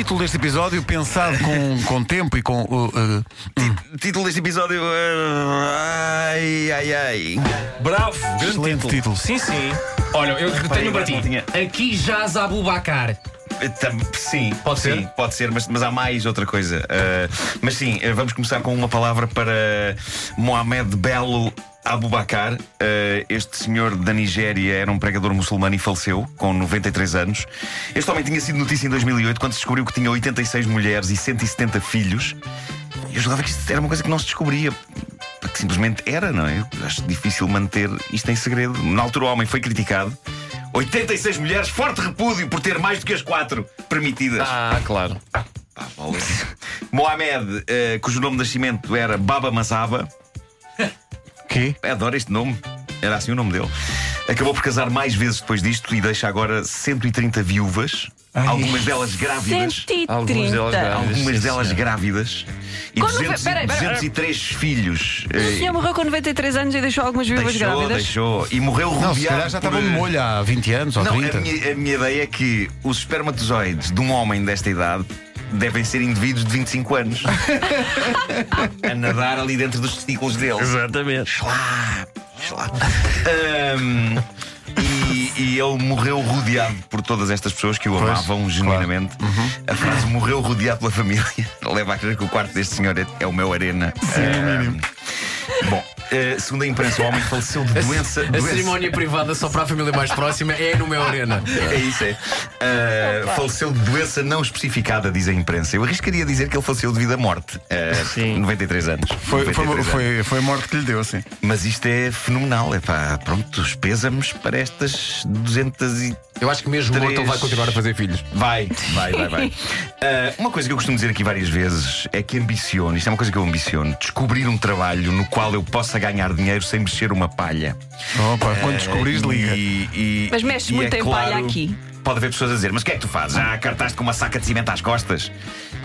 título deste episódio pensado com, com tempo e com. uh, uh, hum, Título deste episódio. ah, ai, ai, ai. Bravo, grande excelente título. Sim, sim. Olha, eu tenho um para ti. não tinha. Aqui jaz Abubacar. Eh, tam- Sim, Pode sim, ser? pode ser, mas, mas há mais outra coisa. Ah, mas sim, eh, vamos começar com uma palavra para Mohamed Bello Abubakar. Ah, este senhor da Nigéria era um pregador muçulmano e faleceu com 93 anos. Este homem tinha sido notícia em 2008 quando se descobriu que tinha 86 mulheres e 170 filhos. Eu julgava que isto era uma coisa que não se descobria. Que simplesmente era, não é? Eu acho difícil manter isto em segredo. Na altura, o homem foi criticado. 86 mulheres, forte repúdio por ter mais do que as quatro permitidas. Ah, claro. Bolas. Mohamed, eh, cujo nome de nascimento era Baba Mazaba. Quê? Adoro este nome. Era assim o nome dele. Acabou por casar mais vezes depois disto e deixa agora 130 viúvas. Ai. Algumas delas grávidas. 130. Algumas delas grávidas. Algumas delas grávidas. E Quando 200, peraí, peraí. 203 filhos. O Eh, senhor morreu com 93 anos e deixou algumas viúvas deixou, grávidas? deixou. E morreu Não, se rodeado calhar já por, estava de eh, molho há 20 anos ou Não, 30. a minha, a minha ideia é que os espermatozoides de um homem desta idade devem ser indivíduos de 25 anos a nadar ali dentro dos testículos dele. Exatamente. Lá, lá. Ahm, e, e ele morreu rodeado por todas estas pessoas que o Pois, amavam genuinamente. A frase morreu rodeado pela família leva a crer que o quarto deste senhor é, é o meu arena. Ahm, Bom, eh, segundo a imprensa, o homem faleceu de doença. A doença- cerimónia privada só para a família mais próxima é no meu arena. É isso, é. Uh, faleceu de doença não especificada, diz a imprensa. Eu arriscaria dizer que ele faleceu devido à morte. Uh, Sim. 93 anos. Foi, foi, 93 anos. foi, foi a morte que lhe deu, sim. Mas isto é fenomenal. É pá, pronto, os pésamos para estas 200 e. Eu acho que mesmo Três. morto ele vai continuar a fazer filhos. Vai, vai, vai, vai. Uh, uma coisa que eu costumo dizer aqui várias vezes é que ambiciono, isto é uma coisa que eu ambiciono, descobrir um trabalho no qual eu possa ganhar dinheiro sem mexer uma palha. Opa, quando descobrires, Uh, liga. e- e- Mas mexe e muito é em claro, palha aqui. Pode haver pessoas a dizer, mas o que é que tu fazes? Já cartaste com uma saca de cimento às costas?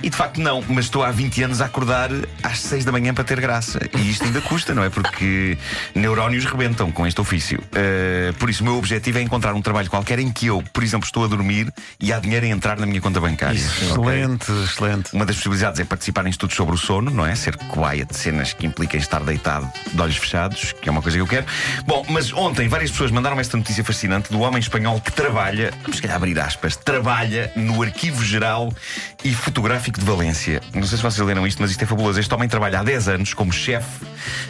E de facto não, mas estou há 20 anos a acordar às 6 da manhã para ter graça. E isto ainda custa, não é? Porque neurónios rebentam com este ofício. Uh, por isso, o meu objetivo é encontrar um trabalho qualquer em que eu, por exemplo, estou a dormir e há dinheiro a entrar na minha conta bancária. Excelente, excelente. Uma das possibilidades é participar em estudos sobre o sono, não é? Ser de cenas que impliquem estar deitado de olhos fechados, que é uma coisa que eu quero. Bom, mas ontem várias pessoas mandaram esta notícia fascinante do homem espanhol que trabalha, vamos calhar abrir aspas, trabalha no Arquivo Geral e Fotográfico de Valência. Não sei se vocês leram isto, mas isto é fabuloso. Este homem trabalha há 10 anos como chefe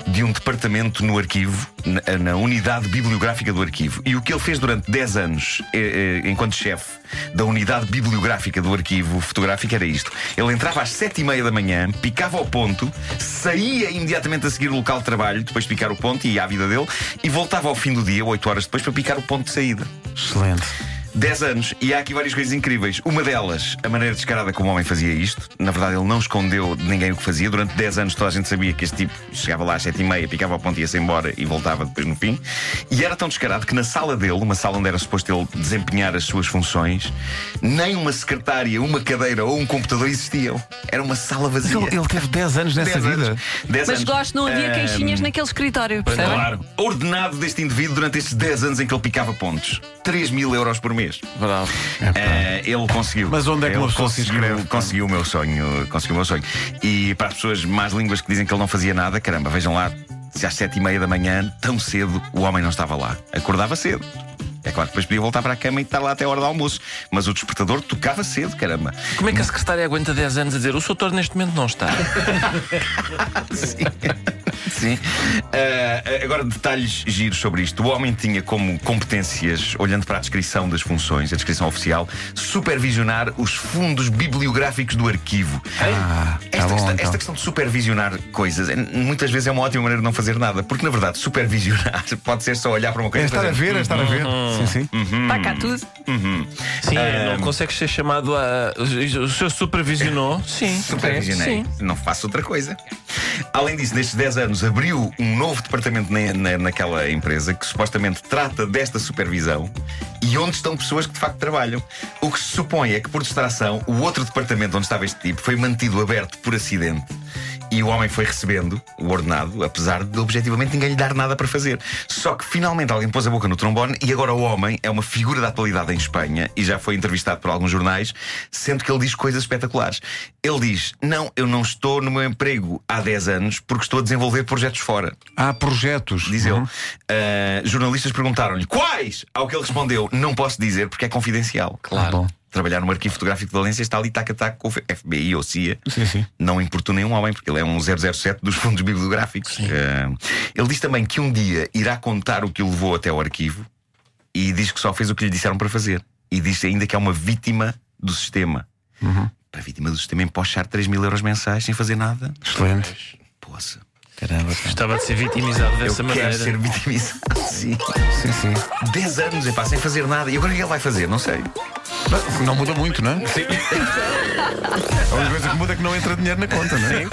de um departamento no arquivo, na, na unidade bibliográfica do arquivo. E o que ele fez durante 10 anos, eh, eh, enquanto chefe da unidade bibliográfica do arquivo fotográfico, era isto. Ele entrava às 7 e meia da manhã, picava ao ponto, saía imediatamente a seguir o local de trabalho, depois de picar o ponto e ia à vida dele, e voltava ao fim do dia, 8 horas depois, para picar o ponto de saída. Excelente. 10 anos, e há aqui várias coisas incríveis. Uma delas, a maneira descarada como o homem fazia isto. Na verdade, ele não escondeu de ninguém o que fazia. Durante 10 anos, toda a gente sabia que este tipo chegava lá às 7 e meia, picava ao ponto e ia-se embora e voltava depois no fim. E era tão descarado que na sala dele, uma sala onde era suposto ele desempenhar as suas funções, nem uma secretária, uma cadeira ou um computador existiam. Era uma sala vazia. Ele, ele teve 10 anos nessa 10 vida. anos. 10 Mas anos. gosto, não havia queixinhas naquele escritório, percebem? Claro. Ordenado deste indivíduo durante estes 10 anos em que ele picava pontos. 3 mil euros por mês. Bravo. Eh, ele conseguiu. Mas onde é que ele uma pessoa se conseguiu, inscreve? conseguiu o meu sonho. Conseguiu o meu sonho. E para as pessoas más línguas que dizem que ele não fazia nada, caramba, vejam lá, se às sete e meia da manhã, tão cedo, o homem não estava lá. Acordava cedo. É claro que depois podia voltar para a cama e estar lá até a hora do almoço. Mas o despertador tocava cedo, caramba. Como é que a secretária aguenta 10 anos a dizer o seu doutor neste momento não está? Sim. Sim. Ah, agora, detalhes giros sobre isto. O homem tinha como competências, olhando para a descrição das funções, a descrição oficial, supervisionar os fundos bibliográficos do arquivo. Ah, Esta, tá bom, questão, então. esta questão de supervisionar coisas é- muitas vezes é uma ótima maneira de não fazer nada, porque na verdade supervisionar pode ser só olhar para uma É coisa e estar a fazer, ver, é estar a ver. Sim, sim. Está cá tudo. Sim, não consegues ser chamado a. O senhor supervisionou? Sim. Supervisionei. Sim. Não faço outra coisa. Além disso, nestes 10 anos abriu um novo departamento na, na- naquela empresa que supostamente trata desta supervisão e onde estão pessoas que de facto trabalham. O que se supõe é que, por distração, o outro departamento onde estava este tipo foi mantido aberto por acidente E o homem foi recebendo o ordenado, apesar de objetivamente ninguém lhe dar nada para fazer. Só que finalmente alguém pôs a boca no trombone e agora o homem é uma figura da atualidade em Espanha e já foi entrevistado por alguns jornais, sendo que ele diz coisas espetaculares. Ele diz: Não, eu não estou no meu emprego há 10 anos porque estou a desenvolver projetos fora. Há projetos. Diz ele. Ah, jornalistas perguntaram-lhe quais? Ao que ele respondeu: Não posso dizer porque é confidencial. Claro. bom. Trabalhar no arquivo fotográfico de Valência está ali tac a tac com o FBI ou CIA. Sim, sim. Não importuna nenhum homem, porque ele é um 007 dos fundos bibliográficos. Ah, ele diz também que um dia irá contar o que o levou até o arquivo e diz que só fez o que lhe disseram para fazer. E diz ainda que é uma vítima do sistema. Para vítima do sistema empochar 3 mil euros mensais sem fazer nada. Excelente. Poça. Caramba. Gostava de ser vitimizado dessa Eu maneira. quero ser vitimizado. Sim. Sim, sim. 10 anos, epá, sem fazer nada. E agora o que ele vai fazer? Não sei. Não, não muda muito, não é? Sim. A única coisa que muda é que não entra dinheiro na conta, não é?